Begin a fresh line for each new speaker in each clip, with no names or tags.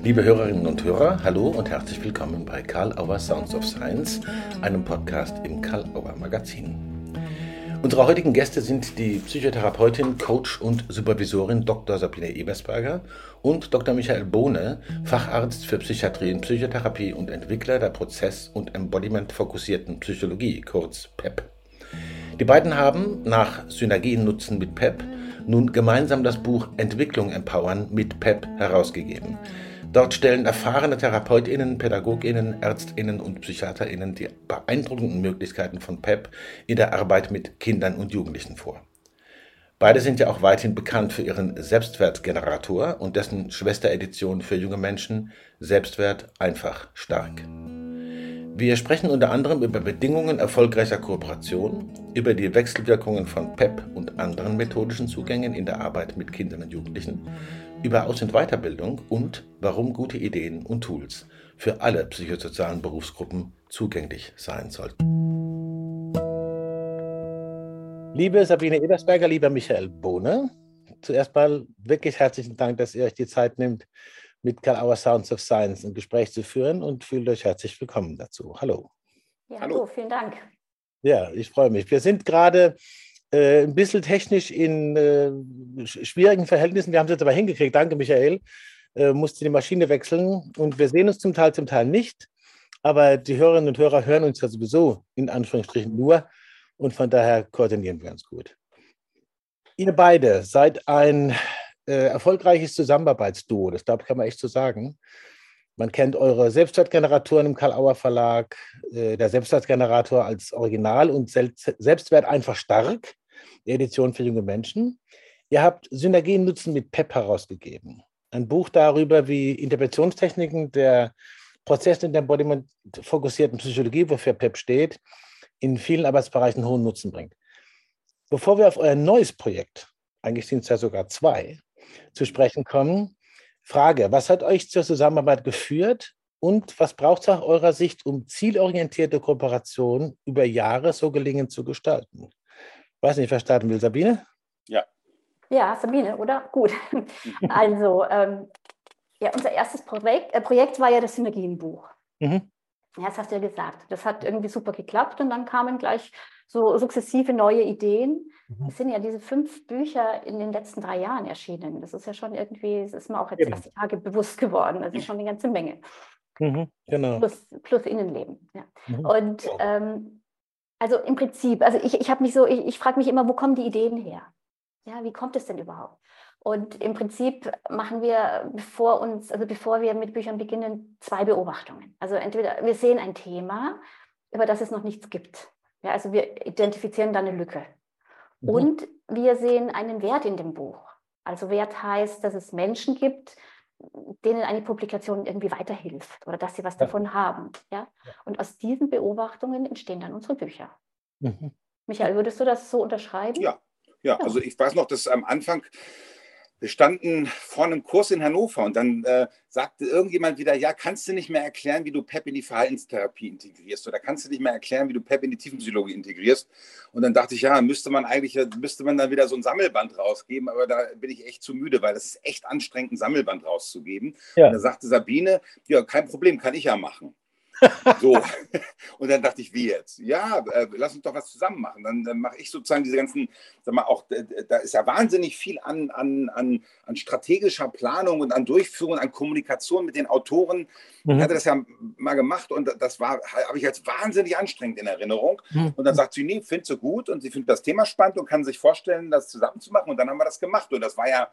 Liebe Hörerinnen und Hörer, hallo und herzlich willkommen bei Karl Auer Sounds of Science, einem Podcast im Karl Auer Magazin. Unsere heutigen Gäste sind die Psychotherapeutin, Coach und Supervisorin Dr. Sabine Ebersberger und Dr. Michael Bohne, Facharzt für Psychiatrie und Psychotherapie und Entwickler der Prozess- und Embodiment-fokussierten Psychologie, kurz PEP. Die beiden haben nach Synergien nutzen mit PEP nun gemeinsam das Buch Entwicklung empowern mit PEP herausgegeben. Dort stellen erfahrene Therapeutinnen, Pädagoginnen, Ärztinnen und Psychiaterinnen die beeindruckenden Möglichkeiten von PEP in der Arbeit mit Kindern und Jugendlichen vor. Beide sind ja auch weithin bekannt für ihren Selbstwertgenerator und dessen Schwesteredition für junge Menschen Selbstwert einfach stark. Wir sprechen unter anderem über Bedingungen erfolgreicher Kooperation, über die Wechselwirkungen von PEP und anderen methodischen Zugängen in der Arbeit mit Kindern und Jugendlichen, über Aus- und Weiterbildung und warum gute Ideen und Tools für alle psychosozialen Berufsgruppen zugänglich sein sollten. Liebe Sabine Ebersberger, lieber Michael Bohne, zuerst mal wirklich herzlichen Dank, dass ihr euch die Zeit nimmt, mit Karl Auer Sounds of Science ein Gespräch zu führen und fühlt euch herzlich willkommen dazu. Hallo.
Ja, hallo, vielen Dank.
Ja, ich freue mich. Wir sind gerade äh, ein bisschen technisch in äh, schwierigen Verhältnissen. Wir haben es jetzt aber hingekriegt. Danke, Michael. Äh, musste die Maschine wechseln und wir sehen uns zum Teil, zum Teil nicht. Aber die Hörerinnen und Hörer hören uns ja sowieso in Anführungsstrichen nur und von daher koordinieren wir uns gut. Ihr beide seid ein äh, erfolgreiches Zusammenarbeitsduo, das glaube ich, kann man echt so sagen. Man kennt eure Selbstwertgeneratoren im Karl-Auer Verlag, äh, der Selbstwertgenerator als Original und Selbstwert einfach stark, die Edition für junge Menschen. Ihr habt Synergien nutzen mit PEP herausgegeben. Ein Buch darüber, wie Interventionstechniken der Prozess- und Embodiment fokussierten Psychologie, wofür PEP steht, in vielen Arbeitsbereichen hohen Nutzen bringt. Bevor wir auf euer neues Projekt, eigentlich sind es ja sogar zwei, zu sprechen kommen. Frage, was hat euch zur Zusammenarbeit geführt und was braucht es nach eurer Sicht, um zielorientierte Kooperation über Jahre so gelingend zu gestalten? Weiß nicht, wer starten will, Sabine?
Ja. Ja, Sabine, oder? Gut. Also, ähm, ja, unser erstes Projekt, äh, Projekt war ja das Synergienbuch. Mhm. Ja, das hast du ja gesagt. Das hat irgendwie super geklappt und dann kamen gleich so sukzessive neue Ideen. Mhm. Es sind ja diese fünf Bücher in den letzten drei Jahren erschienen. Das ist ja schon irgendwie, das ist mir auch jetzt Eben. erst die Tage bewusst geworden. Das ist schon eine ganze Menge. Mhm, genau. Plus, plus Innenleben. Ja. Mhm. Und ähm, also im Prinzip, also ich, ich habe mich so, ich, ich frage mich immer, wo kommen die Ideen her? Ja, wie kommt es denn überhaupt? Und im Prinzip machen wir bevor uns, also bevor wir mit Büchern beginnen, zwei Beobachtungen. Also entweder wir sehen ein Thema, über das es noch nichts gibt. Ja, also wir identifizieren da eine Lücke. Mhm. Und wir sehen einen Wert in dem Buch. Also Wert heißt, dass es Menschen gibt, denen eine Publikation irgendwie weiterhilft oder dass sie was ja. davon haben. Ja? Und aus diesen Beobachtungen entstehen dann unsere Bücher. Mhm. Michael, würdest du das so unterschreiben?
Ja, ja, ja. also ich weiß noch, dass am Anfang wir standen vor einem Kurs in Hannover und dann äh, sagte irgendjemand wieder, ja, kannst du nicht mehr erklären, wie du PEP in die Verhaltenstherapie integrierst oder kannst du nicht mehr erklären, wie du PEP in die Tiefenpsychologie integrierst. Und dann dachte ich, ja, müsste man eigentlich, müsste man dann wieder so ein Sammelband rausgeben, aber da bin ich echt zu müde, weil es ist echt anstrengend, ein Sammelband rauszugeben. Ja. Und da sagte Sabine, ja, kein Problem, kann ich ja machen. So. Und dann dachte ich, wie jetzt? Ja, äh, lass uns doch was zusammen machen. Dann, dann mache ich sozusagen diese ganzen, sag mal, auch, da ist ja wahnsinnig viel an, an, an, an strategischer Planung und an Durchführung, an Kommunikation mit den Autoren. Mhm. Ich hatte das ja mal gemacht und das war, habe ich als wahnsinnig anstrengend in Erinnerung. Mhm. Und dann sagt sie, nee, findet sie gut und sie findet das Thema spannend und kann sich vorstellen, das zusammen zu machen. Und dann haben wir das gemacht. Und das war ja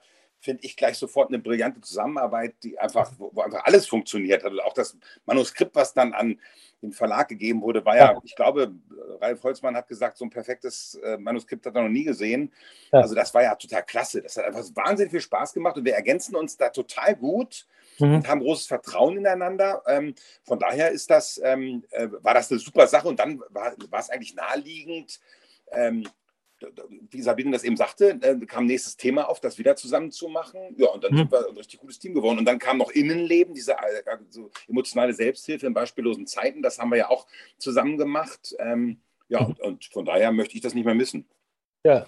finde ich gleich sofort eine brillante Zusammenarbeit, die einfach, wo, einfach alles funktioniert hat. Und auch das Manuskript, was dann an den Verlag gegeben wurde, war ja, ich glaube, Ralf Holzmann hat gesagt, so ein perfektes äh, Manuskript hat er noch nie gesehen. Ja. Also das war ja total klasse. Das hat einfach wahnsinnig viel Spaß gemacht und wir ergänzen uns da total gut. Mhm. und haben großes Vertrauen ineinander. Ähm, von daher ist das, ähm, äh, war das eine super Sache und dann war, war es eigentlich naheliegend, ähm, wie Sabine das eben sagte, kam nächstes Thema auf, das wieder zusammen zu machen. Ja, und dann mhm. sind wir ein richtig gutes Team geworden. Und dann kam noch Innenleben, diese also emotionale Selbsthilfe in beispiellosen Zeiten. Das haben wir ja auch zusammen gemacht. Ähm, ja, mhm. und von daher möchte ich das nicht mehr missen.
Ja,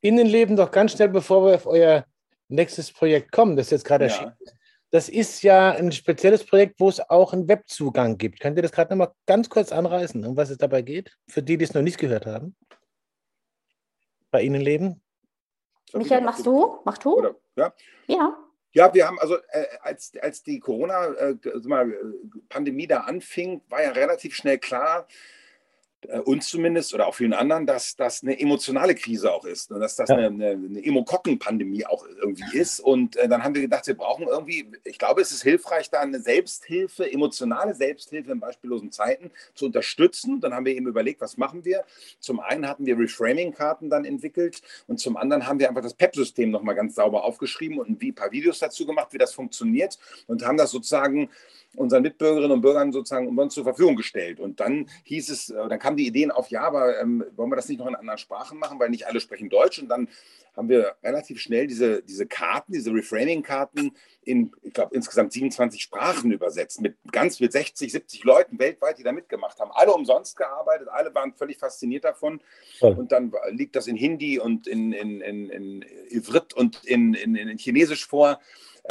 Innenleben doch ganz schnell, bevor wir auf euer nächstes Projekt kommen, das jetzt gerade ja. erschienen ist. das ist ja ein spezielles Projekt, wo es auch einen Webzugang gibt. Könnt ihr das gerade nochmal ganz kurz anreißen, um was es dabei geht? Für die, die es noch nicht gehört haben. Bei Ihnen leben?
Michael, machst du? Machst du? Oder,
ja. Ja. Ja, wir haben also, äh, als, als die Corona-Pandemie äh, da anfing, war ja relativ schnell klar, äh, uns zumindest oder auch vielen anderen, dass das eine emotionale Krise auch ist und dass das ja. eine, eine, eine Emokokkenpandemie auch irgendwie ist. Und äh, dann haben wir gedacht, wir brauchen irgendwie, ich glaube, es ist hilfreich, da eine Selbsthilfe, emotionale Selbsthilfe in beispiellosen Zeiten zu unterstützen. Dann haben wir eben überlegt, was machen wir. Zum einen hatten wir Reframing-Karten dann entwickelt und zum anderen haben wir einfach das PEP-System nochmal ganz sauber aufgeschrieben und ein paar Videos dazu gemacht, wie das funktioniert und haben das sozusagen unseren Mitbürgerinnen und Bürgern sozusagen uns zur Verfügung gestellt. Und dann hieß es, äh, dann kamen die Ideen auf, ja, aber ähm, wollen wir das nicht noch in anderen Sprachen machen, weil nicht alle sprechen Deutsch. Und dann haben wir relativ schnell diese, diese Karten, diese Reframing-Karten in, ich glaube, insgesamt 27 Sprachen übersetzt, mit ganz mit 60, 70 Leuten weltweit, die da mitgemacht haben. Alle umsonst gearbeitet, alle waren völlig fasziniert davon. Ja. Und dann liegt das in Hindi und in, in, in, in Ivrit und in, in, in Chinesisch vor.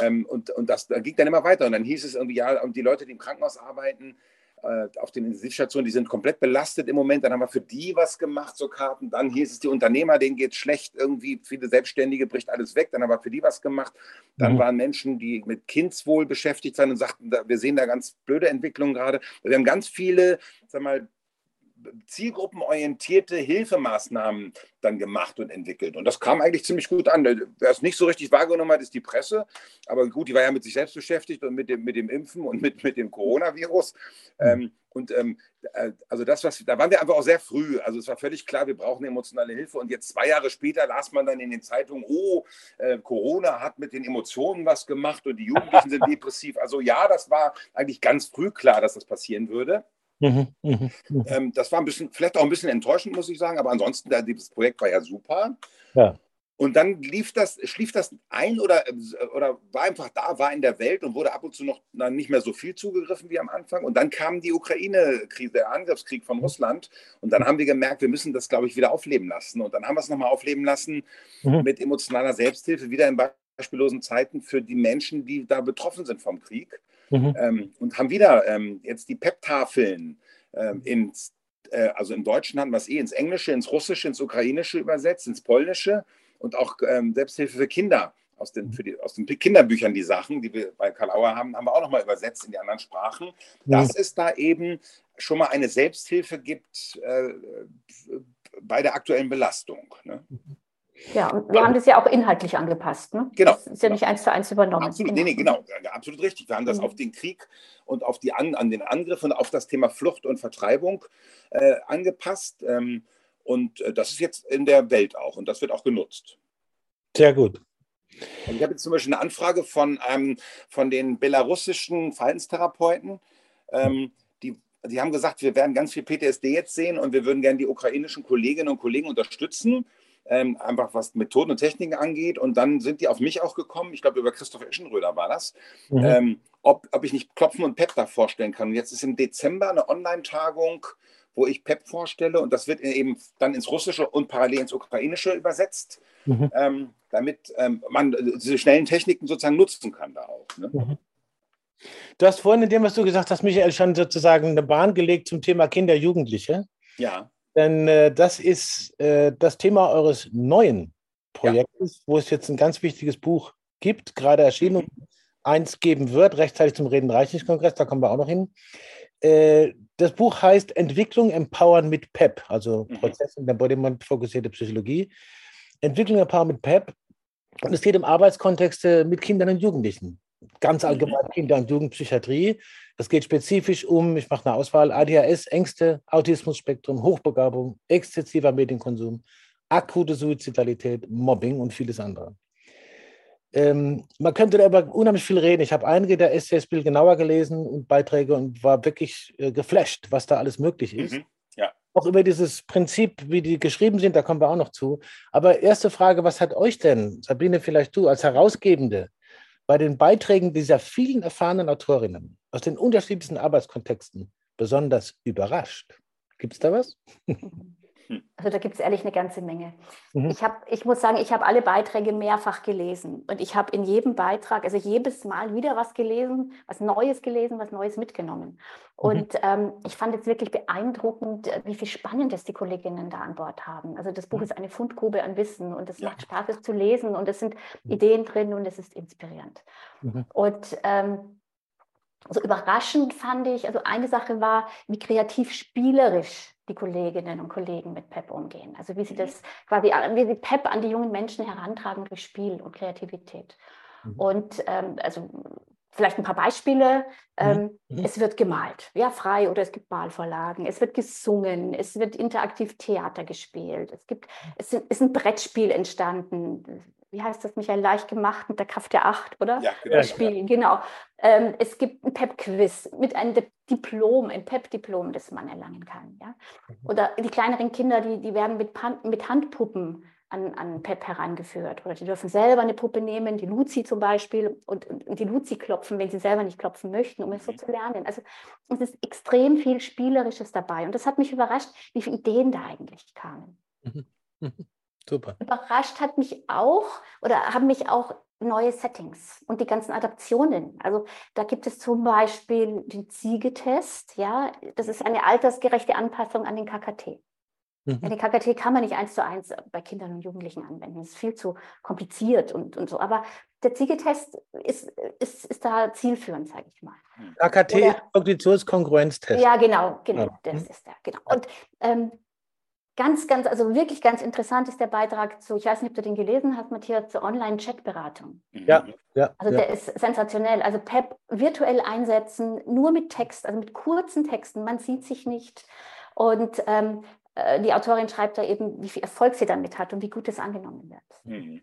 Ähm, und und das, das ging dann immer weiter. Und dann hieß es irgendwie, ja, und die Leute, die im Krankenhaus arbeiten, äh, auf den Intensivstationen, die sind komplett belastet im Moment. Dann haben wir für die was gemacht, so Karten. Dann hieß es, die Unternehmer, denen geht es schlecht, irgendwie viele Selbstständige bricht alles weg. Dann haben wir für die was gemacht. Dann mhm. waren Menschen, die mit Kindswohl beschäftigt sind und sagten, wir sehen da ganz blöde Entwicklungen gerade. Wir haben ganz viele, sag mal, zielgruppenorientierte Hilfemaßnahmen dann gemacht und entwickelt. Und das kam eigentlich ziemlich gut an. Wer es nicht so richtig wahrgenommen hat, ist die Presse. Aber gut, die war ja mit sich selbst beschäftigt und mit dem, mit dem Impfen und mit, mit dem Coronavirus. Ähm, und ähm, äh, also das, was, da waren wir einfach auch sehr früh. Also es war völlig klar, wir brauchen emotionale Hilfe. Und jetzt zwei Jahre später las man dann in den Zeitungen, oh, äh, Corona hat mit den Emotionen was gemacht und die Jugendlichen sind depressiv. Also ja, das war eigentlich ganz früh klar, dass das passieren würde. Mhm, mh, mh. Ähm, das war ein bisschen, vielleicht auch ein bisschen enttäuschend, muss ich sagen, aber ansonsten, das Projekt war ja super. Ja. Und dann lief das, schlief das ein oder, oder war einfach da, war in der Welt und wurde ab und zu noch nicht mehr so viel zugegriffen wie am Anfang. Und dann kam die Ukraine-Krise, der Angriffskrieg von Russland. Und dann haben wir gemerkt, wir müssen das, glaube ich, wieder aufleben lassen. Und dann haben wir es nochmal aufleben lassen mhm. mit emotionaler Selbsthilfe, wieder in beispiellosen Zeiten für die Menschen, die da betroffen sind vom Krieg. Mhm. Ähm, und haben wieder ähm, jetzt die PEP-Tafeln ähm, ins, äh, also im Deutschen hatten wir es eh ins Englische, ins Russische, ins Ukrainische übersetzt, ins Polnische und auch ähm, Selbsthilfe für Kinder aus den, für die, aus den Kinderbüchern die Sachen, die wir bei Karl Auer haben, haben wir auch nochmal übersetzt in die anderen Sprachen, dass mhm. es da eben schon mal eine Selbsthilfe gibt äh, bei der aktuellen Belastung. Ne? Mhm.
Ja, und wir haben das ja auch inhaltlich angepasst. Ne?
Genau.
Das ist ja nicht eins zu eins übernommen.
Absolut, nee, nee, genau. Absolut richtig. Wir haben das mhm. auf den Krieg und auf die an, an den Angriff und auf das Thema Flucht und Vertreibung äh, angepasst. Ähm, und äh, das ist jetzt in der Welt auch und das wird auch genutzt.
Sehr gut.
Und ich habe jetzt zum Beispiel eine Anfrage von, ähm, von den belarussischen Verhaltenstherapeuten. Ähm, die, die haben gesagt, wir werden ganz viel PTSD jetzt sehen und wir würden gerne die ukrainischen Kolleginnen und Kollegen unterstützen ähm, einfach was Methoden und Techniken angeht. Und dann sind die auf mich auch gekommen, ich glaube über Christoph Eschenröder war das, mhm. ähm, ob, ob ich nicht Klopfen und Pep da vorstellen kann. Und jetzt ist im Dezember eine Online-Tagung, wo ich Pep vorstelle und das wird eben dann ins Russische und parallel ins Ukrainische übersetzt, mhm. ähm, damit ähm, man diese schnellen Techniken sozusagen nutzen kann da auch. Ne? Mhm.
Du hast vorhin in dem, was du gesagt hast, Michael, schon sozusagen eine Bahn gelegt zum Thema Kinder, Jugendliche.
Ja.
Denn äh, das ist äh, das Thema eures neuen Projektes, ja. wo es jetzt ein ganz wichtiges Buch gibt, gerade erschienen und eins geben wird, rechtzeitig zum Reden-Reichlich-Kongress, da kommen wir auch noch hin. Äh, das Buch heißt Entwicklung empowern mit PEP, also mhm. Prozess in der Embodiment-fokussierte Psychologie. Entwicklung empowern mit PEP. Und es geht um Arbeitskontexte mit Kindern und Jugendlichen. Ganz mhm. allgemein Kinder- und Jugendpsychiatrie. Es geht spezifisch um, ich mache eine Auswahl, ADHS, Ängste, Autismusspektrum, Hochbegabung, exzessiver Medienkonsum, akute Suizidalität, Mobbing und vieles andere. Ähm, man könnte darüber unheimlich viel reden. Ich habe einige der Essays viel genauer gelesen und Beiträge und war wirklich äh, geflasht, was da alles möglich ist. Mhm, ja. Auch über dieses Prinzip, wie die geschrieben sind, da kommen wir auch noch zu. Aber erste Frage, was hat euch denn, Sabine, vielleicht du als Herausgebende, bei den Beiträgen dieser vielen erfahrenen Autorinnen aus den unterschiedlichsten Arbeitskontexten besonders überrascht? Gibt es da was?
Hm. Also da gibt es ehrlich eine ganze Menge. Mhm. Ich, hab, ich muss sagen, ich habe alle Beiträge mehrfach gelesen und ich habe in jedem Beitrag, also jedes Mal wieder was gelesen, was Neues gelesen, was Neues mitgenommen. Mhm. Und mhm. ähm, ich fand es wirklich beeindruckend, äh, wie viel Spannendes die Kolleginnen da an Bord haben. Also das Buch mhm. ist eine Fundgrube an Wissen und es ja. macht Spaß, es zu lesen und es sind mhm. Ideen drin und es ist inspirierend. Mhm. Und ähm, so überraschend fand ich, also eine Sache war, wie kreativ spielerisch die Kolleginnen und Kollegen mit PEP umgehen. Also wie sie mhm. das quasi, wie sie PEP an die jungen Menschen herantragen durch Spiel und Kreativität. Mhm. Und ähm, also vielleicht ein paar Beispiele. Mhm. Ähm, mhm. Es wird gemalt, ja, frei oder es gibt Malvorlagen. Es wird gesungen, es wird interaktiv Theater gespielt. Es gibt, es sind, ist ein Brettspiel entstanden wie heißt das, Michael, leicht gemacht mit der Kraft der Acht, oder? Ja, genau. Spiel, genau. Ähm, es gibt ein PEP-Quiz mit einem Diplom, ein PEP-Diplom, das man erlangen kann. Ja? Mhm. Oder die kleineren Kinder, die, die werden mit, mit Handpuppen an, an PEP herangeführt. Oder die dürfen selber eine Puppe nehmen, die Luzi zum Beispiel, und, und die Luzi klopfen, wenn sie selber nicht klopfen möchten, um es so mhm. zu lernen. Also es ist extrem viel Spielerisches dabei. Und das hat mich überrascht, wie viele Ideen da eigentlich kamen. Mhm. Super. Überrascht hat mich auch oder haben mich auch neue Settings und die ganzen Adaptionen. Also da gibt es zum Beispiel den Ziegetest, ja, das ist eine altersgerechte Anpassung an den KKT. Mhm. Ja, den KKT kann man nicht eins zu eins bei Kindern und Jugendlichen anwenden. Das ist viel zu kompliziert und, und so. Aber der Ziegetest ist, ist, ist da zielführend, sage ich mal.
KKT Oder, ist Kognitionskongruenztest.
Ja, genau, genau, ja. das mhm. ist der, genau. Und ähm, Ganz, ganz, also wirklich ganz interessant ist der Beitrag zu, ich weiß nicht, ob du den gelesen hast, Matthias, zur Online-Chat-Beratung.
Ja, ja.
Also
ja.
der ist sensationell. Also PEP virtuell einsetzen, nur mit Text, also mit kurzen Texten, man sieht sich nicht. Und ähm, äh, die Autorin schreibt da eben, wie viel Erfolg sie damit hat und wie gut es angenommen wird. Mhm.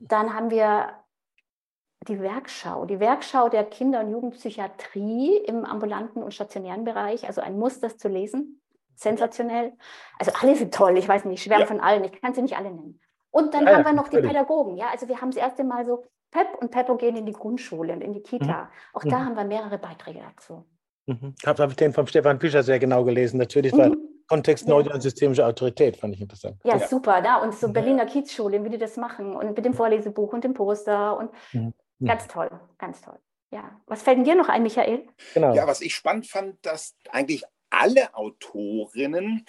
Dann haben wir die Werkschau, die Werkschau der Kinder- und Jugendpsychiatrie im ambulanten und stationären Bereich, also ein Muss, das zu lesen sensationell. Also alle sind toll, ich weiß nicht, ich schwärme ja. von allen, ich kann sie nicht alle nennen. Und dann ja, haben wir noch die Pädagogen, ja, also wir haben das erste Mal so PEP und PEPO gehen in die Grundschule und in die Kita. Mhm. Auch da mhm. haben wir mehrere Beiträge dazu.
Mhm. Ich habe den von Stefan Fischer sehr genau gelesen, natürlich, weil mhm. Kontext ja. und systemische Autorität fand ich interessant.
Ja, ja. super, da und so Berliner Kiezschule, wie die das machen und mit dem Vorlesebuch und dem Poster und mhm. Mhm. ganz toll, ganz toll. Ja, was fällt denn dir noch ein, Michael?
Genau. Ja, was ich spannend fand, dass eigentlich alle Autorinnen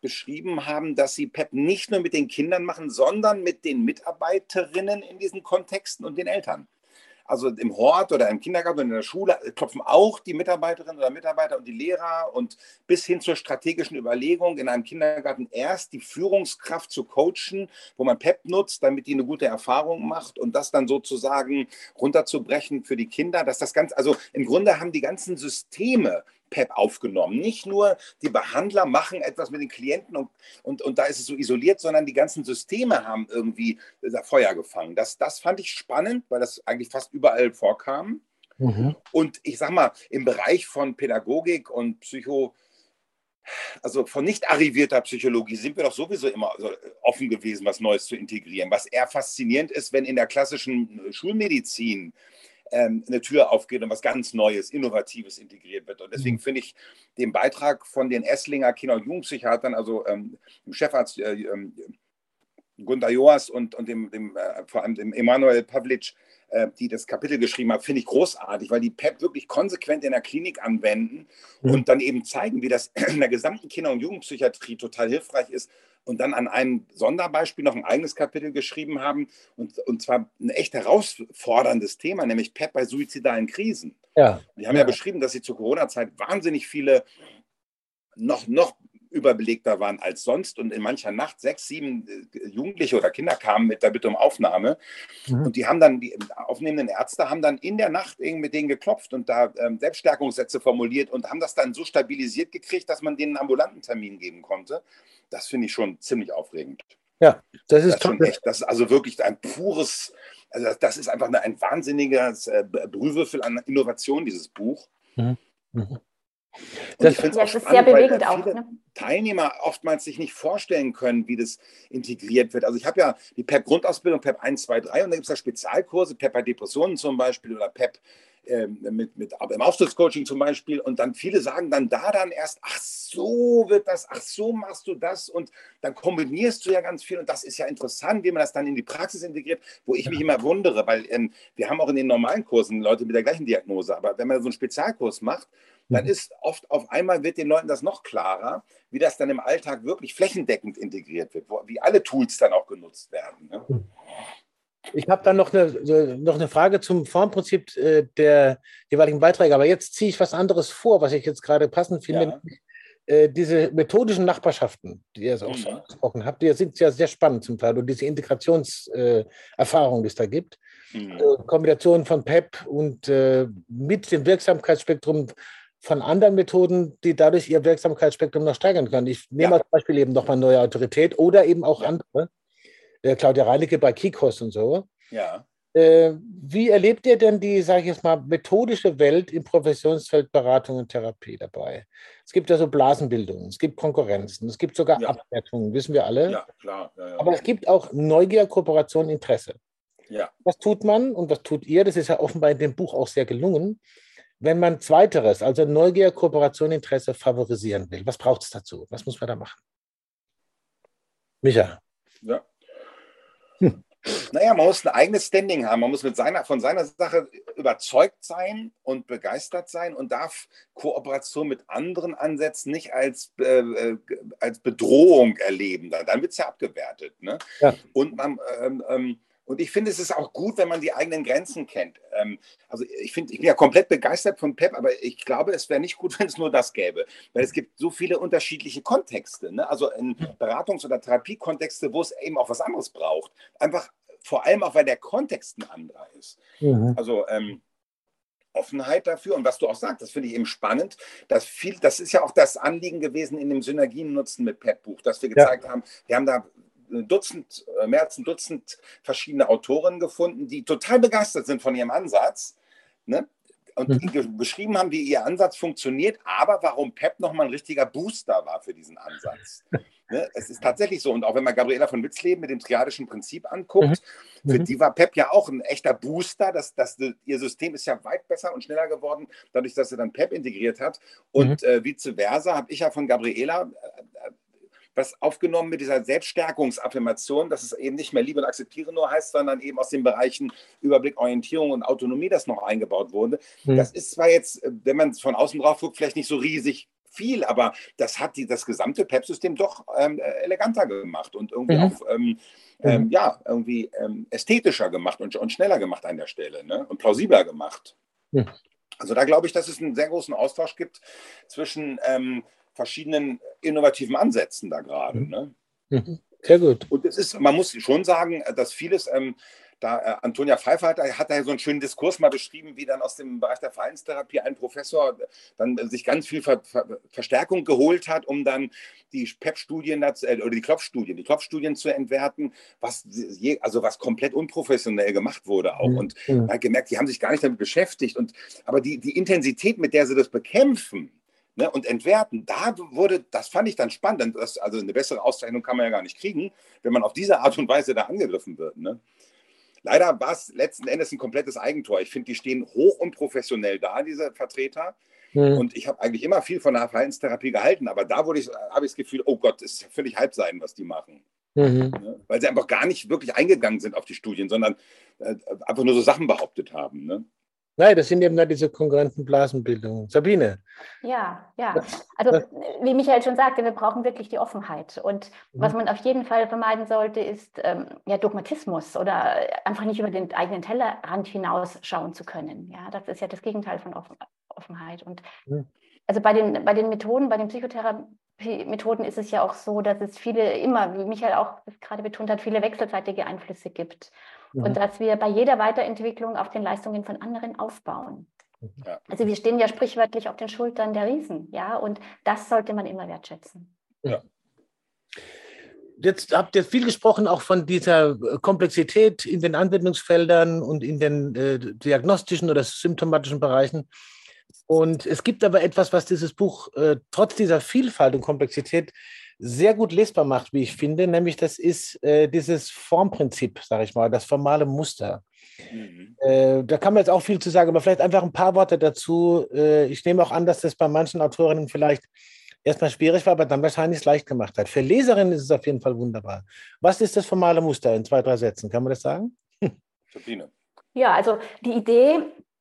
beschrieben haben, dass sie PEP nicht nur mit den Kindern machen, sondern mit den Mitarbeiterinnen in diesen Kontexten und den Eltern. Also im Hort oder im Kindergarten oder in der Schule klopfen auch die Mitarbeiterinnen oder Mitarbeiter und die Lehrer und bis hin zur strategischen Überlegung in einem Kindergarten erst die Führungskraft zu coachen, wo man PEP nutzt, damit die eine gute Erfahrung macht und das dann sozusagen runterzubrechen für die Kinder, dass das ganz, also im Grunde haben die ganzen Systeme PEP aufgenommen. Nicht nur die Behandler machen etwas mit den Klienten und, und, und da ist es so isoliert, sondern die ganzen Systeme haben irgendwie da Feuer gefangen. Das, das fand ich spannend, weil das eigentlich fast überall vorkam. Mhm. Und ich sag mal, im Bereich von Pädagogik und Psycho, also von nicht arrivierter Psychologie sind wir doch sowieso immer offen gewesen, was Neues zu integrieren. Was eher faszinierend ist, wenn in der klassischen Schulmedizin ähm, eine Tür aufgeht und was ganz Neues, Innovatives integriert wird. Und deswegen mhm. finde ich den Beitrag von den Esslinger Kinder- und Jugendpsychiatern, also ähm, dem Chefarzt äh, äh, Gunter Joas und, und dem, dem äh, vor allem dem Emanuel Pavlic, äh, die das Kapitel geschrieben haben, finde ich großartig, weil die PEP wirklich konsequent in der Klinik anwenden mhm. und dann eben zeigen, wie das in der gesamten Kinder- und Jugendpsychiatrie total hilfreich ist und dann an einem Sonderbeispiel noch ein eigenes Kapitel geschrieben haben und, und zwar ein echt herausforderndes Thema, nämlich PEP bei suizidalen Krisen. Ja. Die haben ja, ja beschrieben, dass sie zur Corona-Zeit wahnsinnig viele noch, noch überbelegter waren als sonst und in mancher Nacht sechs, sieben äh, Jugendliche oder Kinder kamen mit der Bitte um Aufnahme mhm. und die haben dann, die aufnehmenden Ärzte haben dann in der Nacht mit denen geklopft und da ähm, Selbststärkungssätze formuliert und haben das dann so stabilisiert gekriegt, dass man denen einen ambulanten Termin geben konnte. Das finde ich schon ziemlich aufregend.
Ja, das ist, das
ist schon echt, das ist also wirklich ein pures, also das ist einfach ein wahnsinniges äh, Brühwürfel an Innovation, dieses Buch. Mhm. Mhm.
Das, ja, das ist sehr bewegend auch. Ne?
Teilnehmer oftmals sich nicht vorstellen können, wie das integriert wird. Also ich habe ja die PEP-Grundausbildung, PEP 1, 2, 3 und da gibt es ja Spezialkurse, PEP bei Depressionen zum Beispiel oder PEP mit, mit, im Auftrittscoaching zum Beispiel. Und dann viele sagen dann da dann erst, ach so wird das, ach so machst du das. Und dann kombinierst du ja ganz viel. Und das ist ja interessant, wie man das dann in die Praxis integriert, wo ich mich immer wundere, weil ähm, wir haben auch in den normalen Kursen Leute mit der gleichen Diagnose. Aber wenn man so einen Spezialkurs macht, dann mhm. ist oft auf einmal wird den Leuten das noch klarer, wie das dann im Alltag wirklich flächendeckend integriert wird, wo, wie alle Tools dann auch genutzt werden. Ne?
Ich habe dann noch eine, noch eine Frage zum Formprinzip äh, der jeweiligen Beiträge, aber jetzt ziehe ich was anderes vor, was ich jetzt gerade passend finde. Ja. Äh, diese methodischen Nachbarschaften, die ihr auch mhm. schon angesprochen habt, die sind ja sehr spannend zum Teil und diese Integrationserfahrung, die es da gibt. Mhm. Äh, Kombination von PEP und mit dem Wirksamkeitsspektrum von anderen Methoden, die dadurch ihr Wirksamkeitsspektrum noch steigern können. Ich nehme ja. als Beispiel eben nochmal neue Autorität oder eben auch ja. andere äh, Claudia Reinecke bei Kikos und so.
Ja.
Äh, wie erlebt ihr denn die, sage ich jetzt mal, methodische Welt im Professionsfeld Beratung und Therapie dabei? Es gibt ja so Blasenbildungen, es gibt Konkurrenzen, es gibt sogar ja. Abwertungen, wissen wir alle.
Ja, klar. Ja, ja.
Aber es gibt auch Neugier, Kooperation, Interesse.
Ja.
Was tut man und was tut ihr? Das ist ja offenbar in dem Buch auch sehr gelungen. Wenn man Zweiteres, also Neugier, Kooperation, Interesse favorisieren will, was braucht es dazu? Was muss man da machen? Micha.
Ja. Naja, man muss ein eigenes Standing haben. Man muss mit seiner, von seiner Sache überzeugt sein und begeistert sein und darf Kooperation mit anderen Ansätzen nicht als, äh, äh als Bedrohung erleben. Dann wird es ja abgewertet. Ne? Ja. Und man, ähm, ähm, und ich finde, es ist auch gut, wenn man die eigenen Grenzen kennt. Ähm, also ich finde, ich bin ja komplett begeistert von PEP, aber ich glaube, es wäre nicht gut, wenn es nur das gäbe. Weil es gibt so viele unterschiedliche Kontexte. Ne? Also in Beratungs- oder Therapiekontexte, wo es eben auch was anderes braucht. Einfach vor allem auch, weil der Kontext ein anderer ist. Mhm. Also ähm, Offenheit dafür. Und was du auch sagst, das finde ich eben spannend, dass viel, das ist ja auch das Anliegen gewesen in dem Synergien-Nutzen mit PEP-Buch, dass wir gezeigt ja. haben, wir haben da Dutzend, äh, mehr als ein Dutzend verschiedene Autoren gefunden, die total begeistert sind von ihrem Ansatz. Ne? Und mhm. beschrieben haben, wie ihr Ansatz funktioniert, aber warum PEP nochmal ein richtiger Booster war für diesen Ansatz. ne? Es ist tatsächlich so. Und auch wenn man Gabriela von Witzleben mit dem triadischen Prinzip anguckt, mhm. für mhm. die war PEP ja auch ein echter Booster. Das, das, ihr System ist ja weit besser und schneller geworden, dadurch, dass sie dann PEP integriert hat. Und mhm. äh, vice versa habe ich ja von Gabriela was aufgenommen mit dieser Selbststärkungsaffirmation, dass es eben nicht mehr Liebe und Akzeptiere nur heißt, sondern eben aus den Bereichen Überblick, Orientierung und Autonomie das noch eingebaut wurde. Mhm. Das ist zwar jetzt, äh, wenn man von außen drauf guckt, vielleicht nicht so riesig viel, aber das hat die, das gesamte PEP-System doch ähm, äh, eleganter gemacht und irgendwie mhm. auch ähm, ähm, mhm. ja, irgendwie ähm, ästhetischer gemacht und, und, schneller gemacht an der Stelle ne? und plausibler gemacht. Mhm. Also da glaube ich, dass es einen sehr großen Austausch gibt zwischen ähm, verschiedenen innovativen Ansätzen da gerade. Mhm. Ne?
Mhm. Sehr gut.
Und es ist, man muss schon sagen, dass vieles, ähm, da äh, Antonia Pfeiffer hat, hat da so einen schönen Diskurs mal beschrieben, wie dann aus dem Bereich der Verhaltenstherapie ein Professor dann sich ganz viel Ver Ver Verstärkung geholt hat, um dann die PEP-Studien äh, oder die Klopfstudien, die Klopfstudien zu entwerten, was je, also was komplett unprofessionell gemacht wurde auch. Mhm. Und man hat gemerkt, die haben sich gar nicht damit beschäftigt. Und aber die, die Intensität, mit der sie das bekämpfen, ne, und entwerten. Da wurde, das fand ich dann spannend. Das, also eine bessere Auszeichnung kann man ja gar nicht kriegen, wenn man auf diese Art und Weise da angegriffen wird. Ne? Leider war es letzten Endes ein komplettes Eigentor. Ich finde, die stehen hoch und professionell da, diese Vertreter. Mhm. Und ich habe eigentlich immer viel von der Verhaltenstherapie gehalten, aber da habe ich das Gefühl, oh Gott, ist völlig Halbseiden, was die machen. Mhm. Ne? Weil sie einfach gar nicht wirklich eingegangen sind auf die Studien, sondern äh, einfach nur so Sachen behauptet haben. Ne?
Nein, das sind eben nur diese konkurrenten Blasenbildungen. Sabine.
Ja, ja. Also wie Michael schon sagte, wir brauchen wirklich die Offenheit. Und mhm. was man auf jeden Fall vermeiden sollte, ist ähm, ja, Dogmatismus oder einfach nicht über den eigenen Tellerrand hinausschauen zu können. Ja, das ist ja das Gegenteil von Offen Offenheit. Und mhm. also bei den, bei den Methoden, bei den Psychotherapie-Methoden ist es ja auch so, dass es viele immer, wie Michael auch gerade betont hat, viele wechselseitige Einflüsse gibt mhm. und dass wir bei jeder Weiterentwicklung auf den Leistungen von anderen aufbauen. Mhm. Ja. Also wir stehen ja sprichwörtlich auf den Schultern der Riesen, ja, und das sollte man immer wertschätzen.
Ja. Jetzt habt ihr viel gesprochen auch von dieser Komplexität in den Anwendungsfeldern und in den äh, diagnostischen oder symptomatischen Bereichen. Und es gibt aber etwas, was dieses Buch äh, trotz dieser Vielfalt und Komplexität sehr gut lesbar macht, wie ich finde, nämlich das ist äh, dieses Formprinzip, sage ich mal, das formale Muster. Mhm. Äh, da kann man jetzt auch viel zu sagen, aber vielleicht einfach ein paar Worte dazu. Äh, ich nehme auch an, dass das bei manchen Autorinnen vielleicht erstmal schwierig war, aber dann wahrscheinlich es leicht gemacht hat. Für Leserinnen ist es auf jeden Fall wunderbar. Was ist das formale Muster in zwei, drei Sätzen? Kann man das sagen?
Sabine. Ja, also die Idee,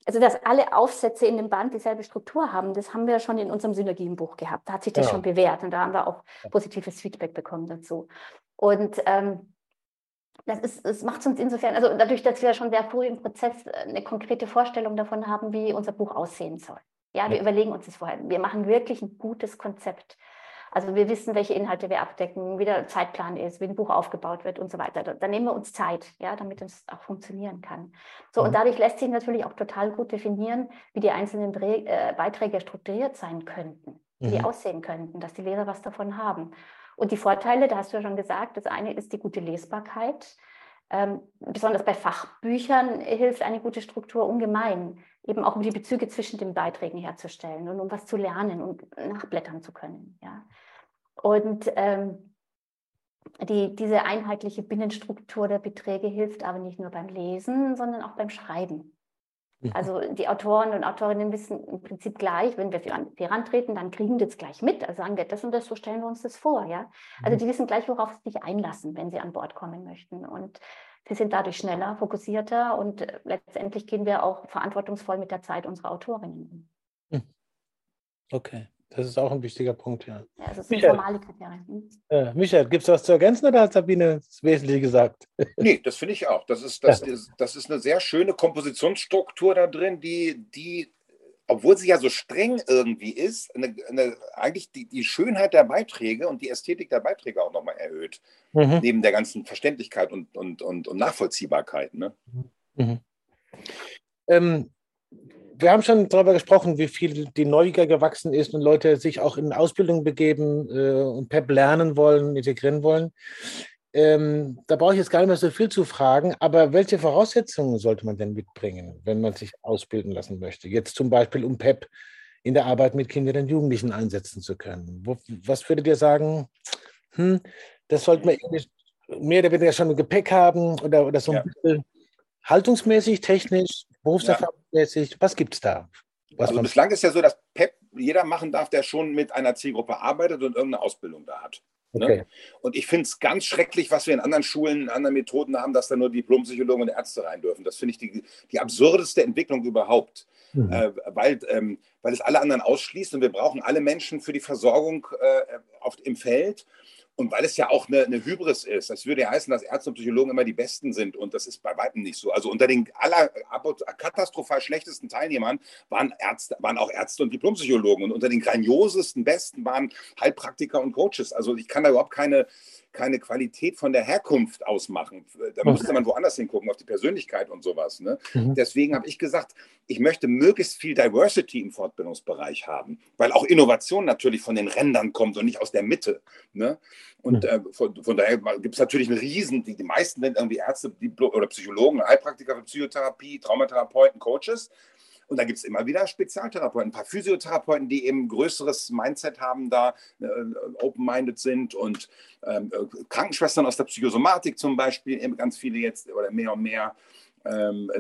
also dass alle Aufsätze in dem Band dieselbe Struktur haben, das haben wir schon in unserem Synergienbuch gehabt. Da hat sich das ja. schon bewährt und da haben wir auch positives Feedback bekommen dazu. Und ähm, das, ist, das macht uns insofern, also dadurch, dass wir schon sehr früh im Prozess eine konkrete Vorstellung davon haben, wie unser Buch aussehen soll. Ja, wir ja. überlegen uns das vorher. Wir machen wirklich ein gutes Konzept. Also wir wissen, welche Inhalte wir abdecken, wie der Zeitplan ist, wie ein Buch aufgebaut wird und so weiter. Da, da nehmen wir uns Zeit, ja, damit es auch funktionieren kann. So, und mhm. dadurch lässt sich natürlich auch total gut definieren, wie die einzelnen Dreh, äh, Beiträge strukturiert sein könnten, wie mhm. die aussehen könnten, dass die Leser was davon haben. Und die Vorteile, da hast du ja schon gesagt, das eine ist die gute Lesbarkeit. Ähm, besonders bei Fachbüchern hilft eine gute Struktur ungemein, eben auch um die Bezüge zwischen den Beiträgen herzustellen und um was zu lernen und nachblättern zu können. Ja. Und ähm, die, diese einheitliche Binnenstruktur der Beträge hilft aber nicht nur beim Lesen, sondern auch beim Schreiben. Mhm. Also die Autoren und Autorinnen wissen im Prinzip gleich, wenn wir herantreten, dann kriegen die das gleich mit. Also sagen wir das und das, so stellen wir uns das vor. Ja? Also mhm. die wissen gleich, worauf sie sich einlassen, wenn sie an Bord kommen möchten. Und sie sind dadurch schneller, fokussierter und äh, letztendlich gehen wir auch verantwortungsvoll mit der Zeit unserer Autorinnen
um. Hm. Okay. Das ist auch ein wichtiger Punkt, ja.
Ja, das ist Michael, formale Kriterien. Hm?
Äh, Michael, gibt es was zu ergänzen oder hat Sabine das Wesentliche gesagt?
Nee, das finde ich auch. Das ist, das, ja. ist, das ist eine sehr schöne Kompositionsstruktur da drin, die, die obwohl sie ja so streng irgendwie ist, eine, eine, eigentlich die, die Schönheit der Beiträge und die Ästhetik der Beiträge auch nochmal erhöht. Mhm. Neben der ganzen Verständlichkeit und, und, und, und Nachvollziehbarkeit. Ne? Mhm.
Ähm, wir haben schon darüber gesprochen, wie viel die Neugier gewachsen ist und Leute sich auch in Ausbildung begeben äh, und PEP lernen wollen, integrieren wollen. Ähm, da brauche ich jetzt gar nicht mehr so viel zu fragen, aber welche Voraussetzungen sollte man denn mitbringen, wenn man sich ausbilden lassen möchte? Jetzt zum Beispiel, um PEP in der Arbeit mit Kindern und Jugendlichen einsetzen zu können. Wo, was würdet ihr sagen, hm, das sollte man mehr oder weniger schon im Gepäck haben oder, oder so ein ja. bisschen haltungsmäßig, technisch, berufserfahrungsmäßig? Ja. Was gibt es da?
Was also bislang ist ja so, dass PEP jeder machen darf, der schon mit einer Zielgruppe arbeitet und irgendeine Ausbildung da hat. Ne? Okay. Ne? Und ich finde es ganz schrecklich, was wir in anderen Schulen, in anderen Methoden haben, dass da nur Diplompsychologen und Ärzte rein dürfen. Das finde ich die, die absurdeste Entwicklung überhaupt, mhm. äh, weil, ähm, weil es alle anderen ausschließt und wir brauchen alle Menschen für die Versorgung äh, auf, im Feld. Und weil es ja auch eine, eine Hybris ist, das würde ja heißen, dass Ärzte und Psychologen immer die Besten sind und das ist bei weitem nicht so. Also unter den aller katastrophal schlechtesten Teilnehmern waren, Ärzte, waren auch Ärzte und Diplompsychologen und unter den grandiosesten Besten waren Heilpraktiker und Coaches. Also ich kann da überhaupt keine, keine Qualität von der Herkunft ausmachen. Da okay. müsste man woanders hingucken, auf die Persönlichkeit und sowas. Ne? Mhm. Deswegen habe ich gesagt, ich möchte möglichst viel Diversity im Fortbildungsbereich haben, weil auch Innovation natürlich von den Rändern kommt und nicht aus der Mitte. Ne? Und mhm. äh, von, von, daher gibt es natürlich einen Riesen, die, die meisten sind irgendwie Ärzte oder Psychologen, Heilpraktiker für Psychotherapie, Traumatherapeuten, Coaches. Und da gibt es immer wieder Spezialtherapeuten, ein paar Physiotherapeuten, die eben größeres Mindset haben, da äh, open-minded sind und ähm, äh, Krankenschwestern aus der Psychosomatik zum Beispiel, eben ganz viele jetzt oder mehr und mehr. Ähm, äh,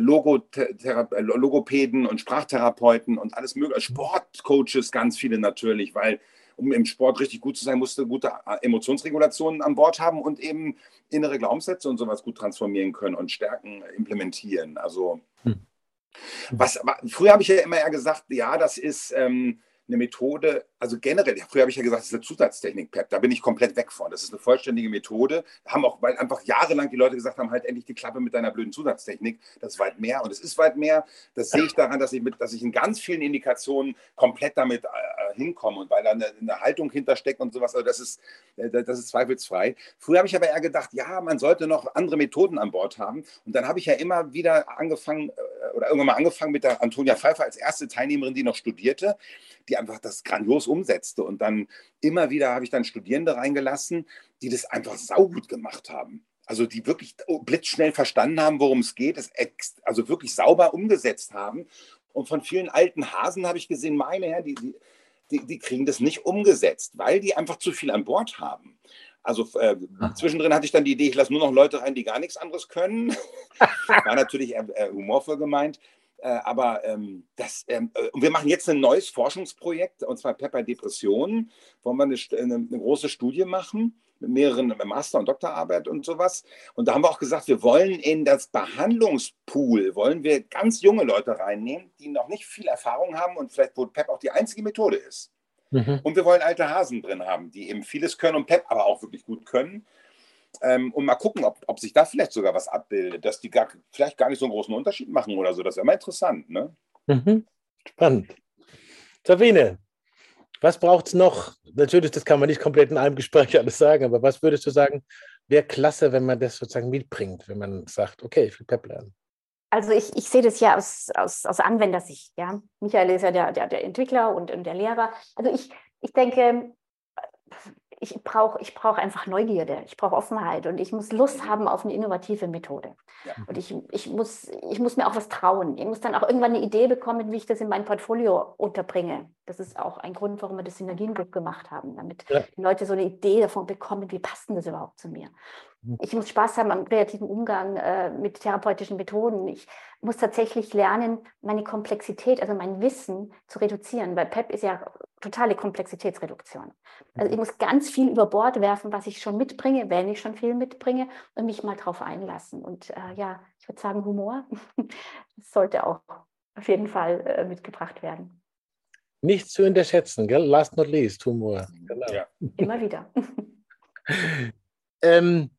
Logopäden und Sprachtherapeuten und alles mögliche, Sportcoaches, ganz viele natürlich, weil um im Sport richtig gut zu sein, musst du gute äh, Emotionsregulationen an Bord haben und eben innere Glaubenssätze und sowas gut transformieren können und Stärken implementieren. Also hm. Was, früher habe ich ja immer eher gesagt, ja, das ist ähm, eine Methode, also generell, früher habe ich ja gesagt, das ist eine Zusatztechnik, PEP, da bin ich komplett weg von. Das ist eine vollständige Methode. Haben auch, weil einfach jahrelang die Leute gesagt haben, halt endlich die Klappe mit deiner blöden Zusatztechnik. Das ist weit mehr und es ist weit mehr. Das sehe ich daran, dass ich, mit, dass ich in ganz vielen Indikationen komplett damit äh, hinkomme und weil da eine, eine, Haltung hintersteckt und sowas. Also das ist, äh, das ist zweifelsfrei. Früher habe ich aber eher gedacht, ja, man sollte noch andere Methoden an Bord haben. Und dann habe ich ja immer wieder angefangen äh, oder irgendwann mal angefangen mit der Antonia Pfeiffer als erste Teilnehmerin, die noch studierte, die einfach das grandios umsetzte. Und dann immer wieder habe ich dann Studierende reingelassen, die das einfach saugut gemacht haben. Also die wirklich blitzschnell verstanden haben, worum es geht, es also wirklich sauber umgesetzt haben. Und von vielen alten Hasen habe ich gesehen, meine Herren, die, die, die, kriegen das nicht umgesetzt, weil die einfach zu viel an Bord haben. Also äh, zwischendrin hatte ich dann die Idee, ich lasse nur noch Leute rein, die gar nichts anderes können. War natürlich eher, äh, humorvoll gemeint. Äh, aber ähm, das, ähm, äh, wir machen jetzt ein neues Forschungsprojekt, und zwar Pepper Depressionen. Wollen wir eine, eine, eine große Studie machen mit mehreren Master- und Doktorarbeit und sowas. Und da haben wir auch gesagt, wir wollen in das Behandlungspool, wollen wir ganz junge Leute reinnehmen, die noch nicht viel Erfahrung haben und vielleicht, wo PEP auch die einzige Methode ist. Mhm. Und wir wollen alte Hasen drin haben, die eben vieles können und PEP aber auch wirklich gut können. Ähm, und mal gucken, ob, ob sich da vielleicht sogar was abbildet, dass die gar, vielleicht gar nicht so einen großen Unterschied machen oder so. Das wäre mal interessant. Ne?
Mhm. Spannend. Sabine, was braucht es noch? Natürlich, das kann man nicht komplett in einem Gespräch alles sagen, aber was würdest du sagen, wäre klasse, wenn man das sozusagen mitbringt, wenn man sagt, okay, ich will PEP lernen?
Also ich, ich sehe das ja aus, aus, aus Anwendersicht. Ja? Michael ist ja der, der, der Entwickler und, und der Lehrer. Also ich, ich denke, ich brauche ich brauch einfach Neugierde, ich brauche Offenheit und ich muss Lust haben auf eine innovative Methode. Ja. Und ich, ich, muss, ich muss mir auch was trauen. Ich muss dann auch irgendwann eine Idee bekommen, wie ich das in mein Portfolio unterbringe. Das ist auch ein Grund, warum wir das Synergiengroup gemacht haben, damit ja. die Leute so eine Idee davon bekommen, wie passt denn das überhaupt zu mir. Mhm. Ich muss Spaß haben am kreativen Umgang äh, mit therapeutischen Methoden. Ich muss tatsächlich lernen, meine Komplexität, also mein Wissen zu reduzieren, weil PEP ist ja totale Komplexitätsreduktion. Also ich muss ganz viel über Bord werfen, was ich schon mitbringe, wenn ich schon viel mitbringe, und mich mal drauf einlassen. Und äh, ja, ich würde sagen, Humor sollte auch auf jeden Fall äh, mitgebracht werden.
Nicht zu unterschätzen, gell? last not least, Humor.
Genau. Ja. Immer wieder.
ähm,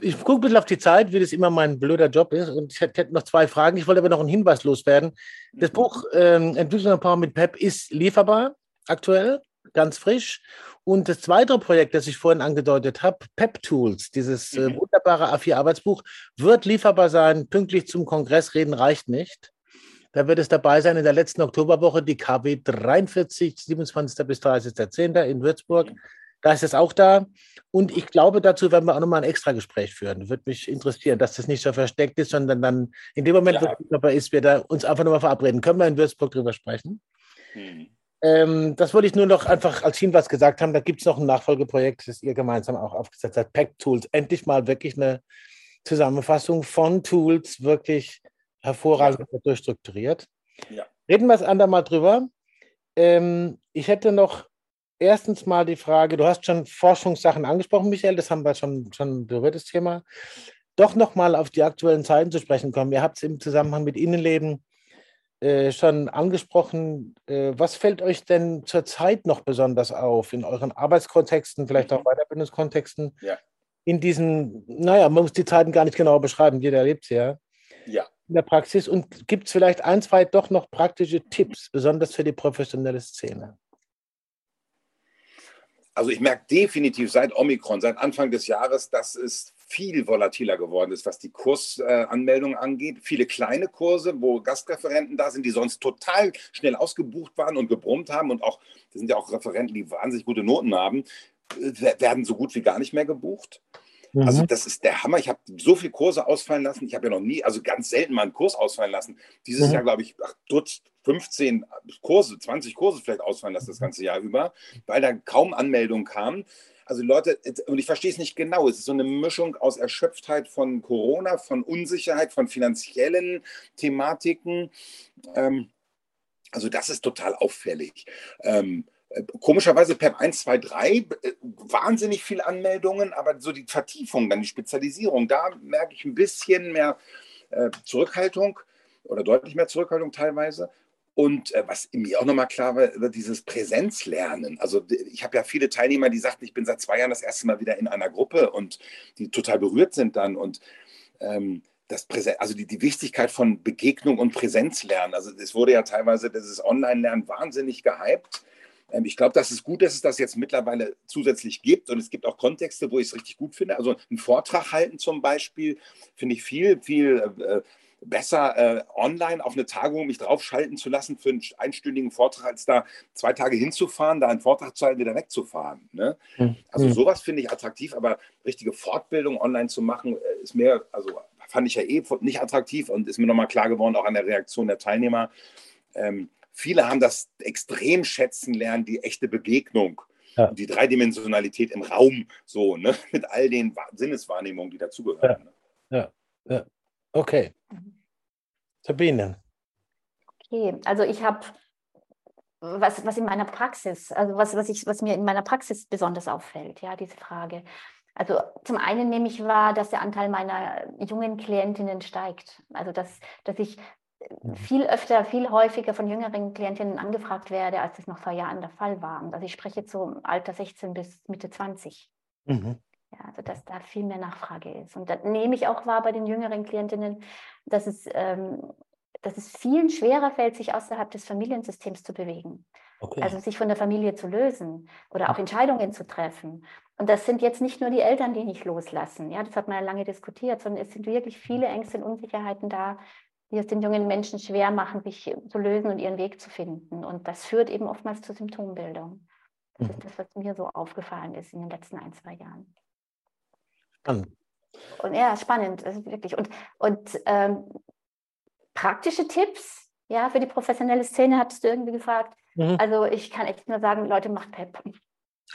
ich gucke ein bisschen auf die Zeit, wie das immer mein blöder Job ist. Und ich hätte noch zwei Fragen. Ich wollte aber noch einen Hinweis loswerden. Das Buch ähm, Entwicklung Power mit PEP ist lieferbar aktuell, ganz frisch. Und das zweite Projekt, das ich vorhin angedeutet habe, PEP Tools, dieses äh, mhm. wunderbare A4-Arbeitsbuch, wird lieferbar sein. Pünktlich zum Kongress reden reicht nicht. Da wird es dabei sein in der letzten Oktoberwoche, die KW 43, 27. bis 30.10. in Würzburg. Da ist es auch da. Und ich glaube, dazu werden wir auch nochmal ein extra Gespräch führen. Würde mich interessieren, dass das nicht so versteckt ist, sondern dann in dem Moment, ja. wo es dabei ist, wir da uns einfach nochmal verabreden. Können wir in Würzburg drüber sprechen? Mhm. Ähm, das wollte ich nur noch einfach als Hinweis gesagt haben. Da gibt es noch ein Nachfolgeprojekt, das ihr gemeinsam auch aufgesetzt habt. Pack Tools. Endlich mal wirklich eine Zusammenfassung von Tools, wirklich hervorragend ja. durchstrukturiert. Ja. Reden wir es andermal drüber. Ähm, ich hätte noch erstens mal die Frage, du hast schon Forschungssachen angesprochen, Michael, das haben wir schon, schon berührt, das Thema. Doch nochmal auf die aktuellen Zeiten zu sprechen kommen. Ihr habt es im Zusammenhang mit Innenleben äh, schon angesprochen. Äh, was fällt euch denn zurzeit noch besonders auf in euren Arbeitskontexten, vielleicht auch mhm. Weiterbildungskontexten? Ja. In diesen, naja, man muss die Zeiten gar nicht genauer beschreiben, jeder erlebt sie ja. Ja. In der Praxis. Und gibt es vielleicht ein, zwei doch noch praktische Tipps, besonders für die professionelle Szene?
Also ich merke definitiv seit Omikron, seit Anfang des Jahres, dass es viel volatiler geworden ist, was die Kursanmeldungen angeht. Viele kleine Kurse, wo Gastreferenten da sind, die sonst total schnell ausgebucht waren und gebrummt haben und auch, das sind ja auch Referenten, die wahnsinnig gute Noten haben, äh, werden so gut wie gar nicht mehr gebucht. Also mhm. Also das ist der Hammer. Ich habe so viele Kurse ausfallen lassen. Ich habe ja noch nie, also ganz selten mal einen Kurs ausfallen lassen. Dieses mhm. Jahr, glaube ich, ach, 15 Kurse, 20 Kurse vielleicht ausfallen lassen das ganze Jahr über, weil da kaum Anmeldungen kamen. Also Leute, und ich verstehe es nicht genau, es ist so eine Mischung aus Erschöpftheit von Corona, von Unsicherheit, von finanziellen Thematiken. Ähm, also das ist total auffällig. Ähm, äh, komischerweise PEP 1, 2, 3, wahnsinnig viele Anmeldungen, aber so die Vertiefung, dann die Spezialisierung, da merke ich ein bisschen mehr äh, Zurückhaltung oder deutlich mehr Zurückhaltung teilweise. Und äh, was mir auch nochmal klar war, dieses Präsenzlernen. Also ich habe ja viele Teilnehmer, die sagten, ich bin seit zwei Jahren das erste Mal wieder in einer Gruppe und die total berührt sind dann. Und ähm, das Präsen also die, die Wichtigkeit von Begegnung und Präsenzlernen. Also es wurde ja teilweise dieses Online-Lernen wahnsinnig gehypt. Ähm, ich glaube, dass es gut ist, dass es das jetzt mittlerweile zusätzlich gibt. Und es gibt auch Kontexte, wo ich es richtig gut finde. Also einen Vortrag halten zum Beispiel finde ich viel, viel äh, besser äh, online auf eine Tagung mich draufschalten zu lassen für einen einstündigen Vortrag, als da zwei Tage hinzufahren, da einen Vortrag zu halten, wieder wegzufahren. Ne? Mhm. Also hm. sowas finde ich attraktiv, aber richtige Fortbildung online zu machen, äh, ist mir, also fand ich ja eh nicht attraktiv und ist mir nochmal klar geworden, auch an der Reaktion der Teilnehmer. Ähm, viele haben das extrem schätzen lernen, die echte Begegnung. Ja. Die Dreidimensionalität im Raum, so, ne? mit all den Sinneswahrnehmungen, die dazugehören.
Ne? Ja. ja, ja. Okay. Sabine.
Okay, also ich habe was, was in meiner Praxis, also was, was, ich, was mir in meiner Praxis besonders auffällt, ja, diese Frage. Also zum einen nehme ich wahr, dass der Anteil meiner jungen Klientinnen steigt. Also dass, dass ich mhm. viel öfter, viel häufiger von jüngeren Klientinnen angefragt werde, als das noch vor Jahren der Fall war. Also ich spreche im Alter 16 bis Mitte 20. Mhm. Ja, also dass da viel mehr Nachfrage ist. Und da nehme ich auch wahr bei den jüngeren Klientinnen, dass es ähm, dass es vielen schwerer fällt, sich außerhalb des Familiensystems zu bewegen. Okay. Also sich von der Familie zu lösen oder auch Entscheidungen zu treffen. Und das sind jetzt nicht nur die Eltern, die nicht loslassen. Ja, das hat man ja lange diskutiert, sondern es sind wirklich viele Ängste und Unsicherheiten da, die es den jungen Menschen schwer machen, sich zu lösen und ihren Weg zu finden. Und das führt eben oftmals zur Symptombildung. Das mhm. ist das, was mir so aufgefallen ist in den letzten ein, zwei Jahren. Spannend. Und ja, spannend, also wirklich. Und, und ähm, praktische Tipps, ja, für die professionelle Szene, hattest du irgendwie gefragt. Mhm. Also ich kann echt nur sagen, Leute, macht PEP.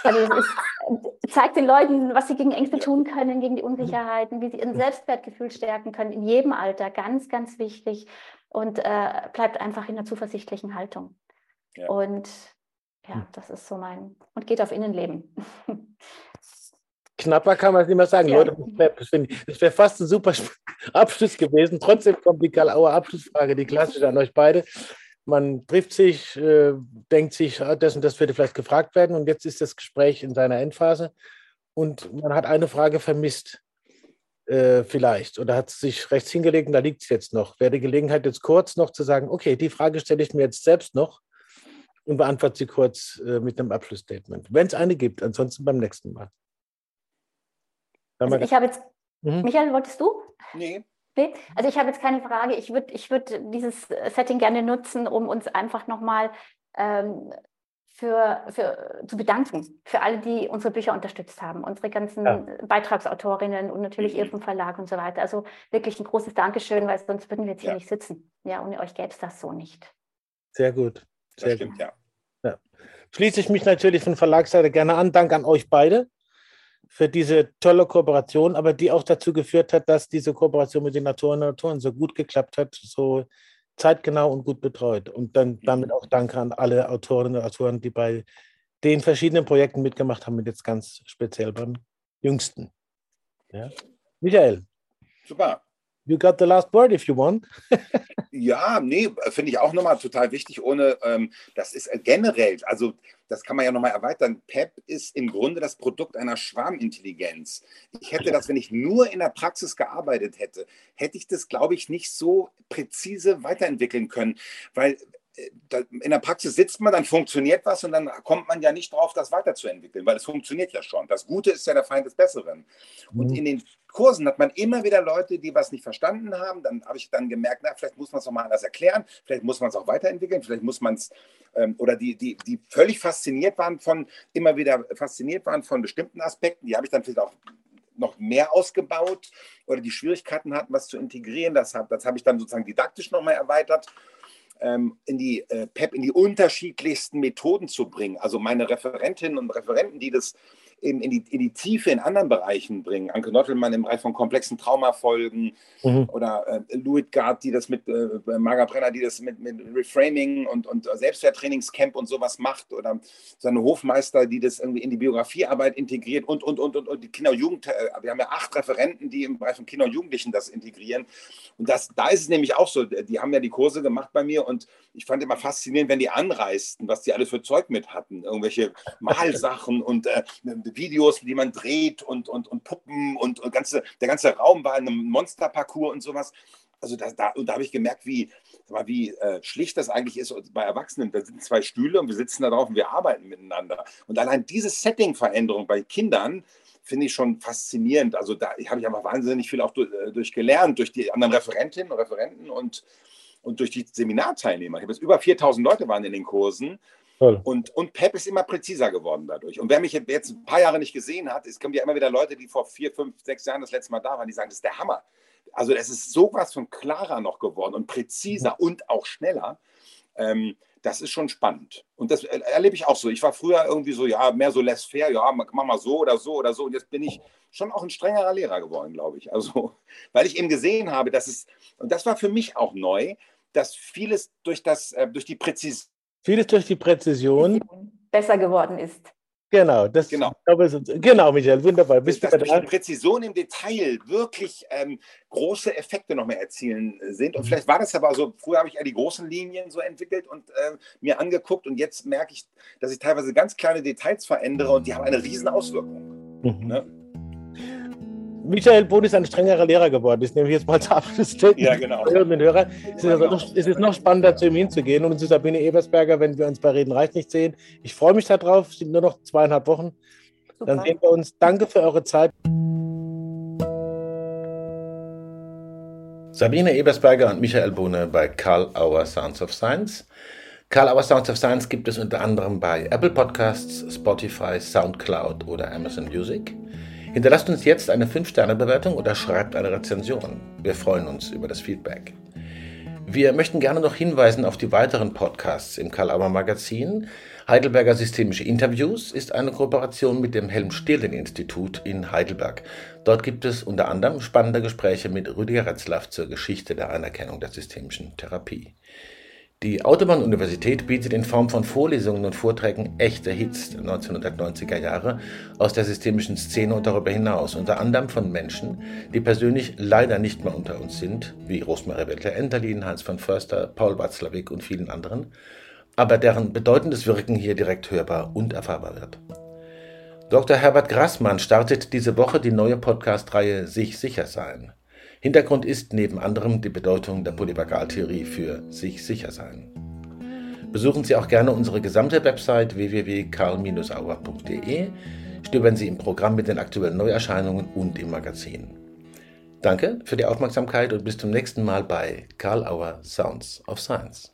Also es ist, zeigt den Leuten, was sie gegen Ängste tun können, gegen die Unsicherheiten, wie sie ihr Selbstwertgefühl stärken können, in jedem Alter, ganz, ganz wichtig. Und äh, bleibt einfach in einer zuversichtlichen Haltung. Ja. Und ja, hm. das ist so mein, und geht auf Innenleben.
knapper kann man es nicht mehr sagen. Ja. Leute, das wäre fast ein super Abschluss gewesen. Trotzdem kommt die Karl-Auer Abschlussfrage, die klassische an euch beide. Man trifft sich, äh, denkt sich, ah, das und das würde vielleicht gefragt werden und jetzt ist das Gespräch in seiner Endphase und man hat eine Frage vermisst, äh, vielleicht, oder hat sich rechts hingelegt und da liegt es jetzt noch. Wäre die Gelegenheit jetzt kurz noch zu sagen, okay, die Frage stelle ich mir jetzt selbst noch und beantworte sie kurz äh, mit einem Abschlussstatement. Wenn es eine gibt, ansonsten beim nächsten Mal.
Also ich habe jetzt, mhm. Michael, wolltest du? Nee. nee? Also ich habe jetzt keine Frage. Ich würde ich würd dieses Setting gerne nutzen, um uns einfach nochmal ähm, für, für, zu bedanken für alle, die unsere Bücher unterstützt haben, unsere ganzen ja. Beitragsautorinnen und natürlich mhm. Irfen Verlag und so weiter. Also wirklich ein großes Dankeschön, weil sonst würden wir jetzt ja. hier nicht sitzen. Ja, ohne euch gäbe es das so nicht.
Sehr gut. Sehr das stimmt, gut. Ja. ja. Schließe ich mich natürlich von Verlagsseite gerne an. Dank an euch beide für diese tolle Kooperation, aber die auch dazu geführt hat, dass diese Kooperation mit den Autorinnen und Autoren so gut geklappt hat, so zeitgenau und gut betreut. Und dann damit auch Danke an alle Autorinnen und Autoren, die bei den verschiedenen Projekten mitgemacht haben, jetzt ganz speziell beim jüngsten. Ja. Michael. Super. You got the last word if you want.
ja, nee, finde ich auch nochmal total wichtig, ohne, ähm, das ist generell, also das kann man ja nochmal erweitern. PEP ist im Grunde das Produkt einer Schwarmintelligenz. Ich hätte das, wenn ich nur in der Praxis gearbeitet hätte, hätte ich das, glaube ich, nicht so präzise weiterentwickeln können, weil in der Praxis sitzt man, dann funktioniert was und dann kommt man ja nicht drauf, das weiterzuentwickeln, weil es funktioniert ja schon. Das Gute ist ja der Feind des Besseren. Und mhm. in den Kursen hat man immer wieder Leute, die was nicht verstanden haben. Dann habe ich dann gemerkt, na, vielleicht muss man es nochmal anders erklären, vielleicht muss man es auch weiterentwickeln, vielleicht muss man es, ähm, oder die, die, die völlig fasziniert waren von, immer wieder fasziniert waren von bestimmten Aspekten, die habe ich dann vielleicht auch noch mehr ausgebaut oder die Schwierigkeiten hatten, was zu integrieren. Das habe das hab ich dann sozusagen didaktisch nochmal erweitert in die äh, PEP in die unterschiedlichsten Methoden zu bringen. Also meine Referentinnen und Referenten, die das in, in, die, in die Tiefe in anderen Bereichen bringen. Anke Nottelmann im Bereich von komplexen Traumafolgen mhm. oder äh, Louis Gard, die das mit, äh, Marga Brenner, die das mit, mit Reframing und, und Selbstwerttrainingscamp und sowas macht oder seine Hofmeister, die das irgendwie in die Biografiearbeit integriert und, und, und, und, und die Kinder- und Jugend, äh, wir haben ja acht Referenten, die im Bereich von Kinder und Jugendlichen das integrieren. Und das, da ist es nämlich auch so, die haben ja die Kurse gemacht bei mir und ich fand immer faszinierend, wenn die anreisten, was die alles für Zeug mit hatten. Irgendwelche Malsachen und äh, Videos, die man dreht und, und, und Puppen und, und ganze, der ganze Raum war in einem Monsterparcours und sowas. Also da, da, da habe ich gemerkt, wie, wie äh, schlicht das eigentlich ist bei Erwachsenen. Da sind zwei Stühle und wir sitzen da drauf und wir arbeiten miteinander. Und allein diese Setting-Veränderung bei Kindern finde ich schon faszinierend. Also da habe ich aber wahnsinnig viel auch durch, äh, durch gelernt, durch die anderen Referentinnen und Referenten und, und durch die Seminarteilnehmer. Ich habe jetzt über 4000 Leute waren in den Kursen und, und Pep ist immer präziser geworden dadurch. Und wer mich jetzt ein paar Jahre nicht gesehen hat, es kommen ja immer wieder Leute, die vor vier, fünf, sechs Jahren das letzte Mal da waren, die sagen, das ist der Hammer. also es ist sowas von klarer noch geworden und präziser mhm. und auch schneller. Ähm, das ist schon spannend. Und das erlebe ich auch so. Ich war früher irgendwie so, ja, mehr so less fair, ja, mach mal so oder so oder so. Und jetzt bin ich schon auch ein strengerer Lehrer geworden, glaube ich. Also, weil ich eben gesehen habe, dass es, und das war für mich auch neu, dass vieles durch, das, äh, durch die Präzision.
Vieles durch die Präzision
besser geworden ist.
Genau, das genau. Glaube, genau, Michael, wunderbar.
Bist dass durch die Präzision im Detail wirklich ähm, große Effekte noch mehr erzielen sind. Und mhm. vielleicht war das aber so, früher habe ich ja die großen Linien so entwickelt und äh, mir angeguckt und jetzt merke ich, dass ich teilweise ganz kleine Details verändere und die haben eine riesen Auswirkung. Mhm. Ne?
Michael Bohn ist ein strengerer Lehrer geworden. Das nehme ich jetzt mal zu Abschluss.
Ja, genau.
Hörer. Es, ist also noch, es ist noch spannender, zu ihm hinzugehen und zu Sabine Ebersberger, wenn wir uns bei Reden reicht nicht sehen. Ich freue mich darauf. Es sind nur noch zweieinhalb Wochen. Super. Dann sehen wir uns. Danke für eure Zeit. Sabine Ebersberger und Michael Bohne bei Karl Auer Sounds of Science. Karl Auer Sounds of Science gibt es unter anderem bei Apple Podcasts, Spotify, Soundcloud oder Amazon Music. Hinterlasst uns jetzt eine 5-Sterne-Bewertung oder schreibt eine Rezension. Wir freuen uns über das Feedback. Wir möchten gerne noch hinweisen auf die weiteren Podcasts im Karl-Auer Magazin. Heidelberger Systemische Interviews ist eine Kooperation mit dem Helm-Stehlen-Institut in Heidelberg. Dort gibt es unter anderem spannende Gespräche mit Rüdiger Retzlaff zur Geschichte der Anerkennung der systemischen Therapie. Die Autobahn-Universität bietet in Form von Vorlesungen und Vorträgen echte Hits der 1990er Jahre aus der systemischen Szene und darüber hinaus, unter anderem von Menschen, die persönlich leider nicht mehr unter uns sind, wie Rosmarie Welter-Enterlin, Hans von Förster, Paul Watzlawick und vielen anderen, aber deren bedeutendes Wirken hier direkt hörbar und erfahrbar wird. Dr. Herbert Grassmann startet diese Woche die neue Podcast-Reihe Sich sicher sein. Hintergrund ist neben anderem die Bedeutung der Polyvagaltheorie für sich sicher sein. Besuchen Sie auch gerne unsere gesamte Website www.karl-auer.de, stöbern Sie im Programm mit den aktuellen Neuerscheinungen und im Magazin. Danke für die Aufmerksamkeit und bis zum nächsten Mal bei Karl Auer Sounds of Science.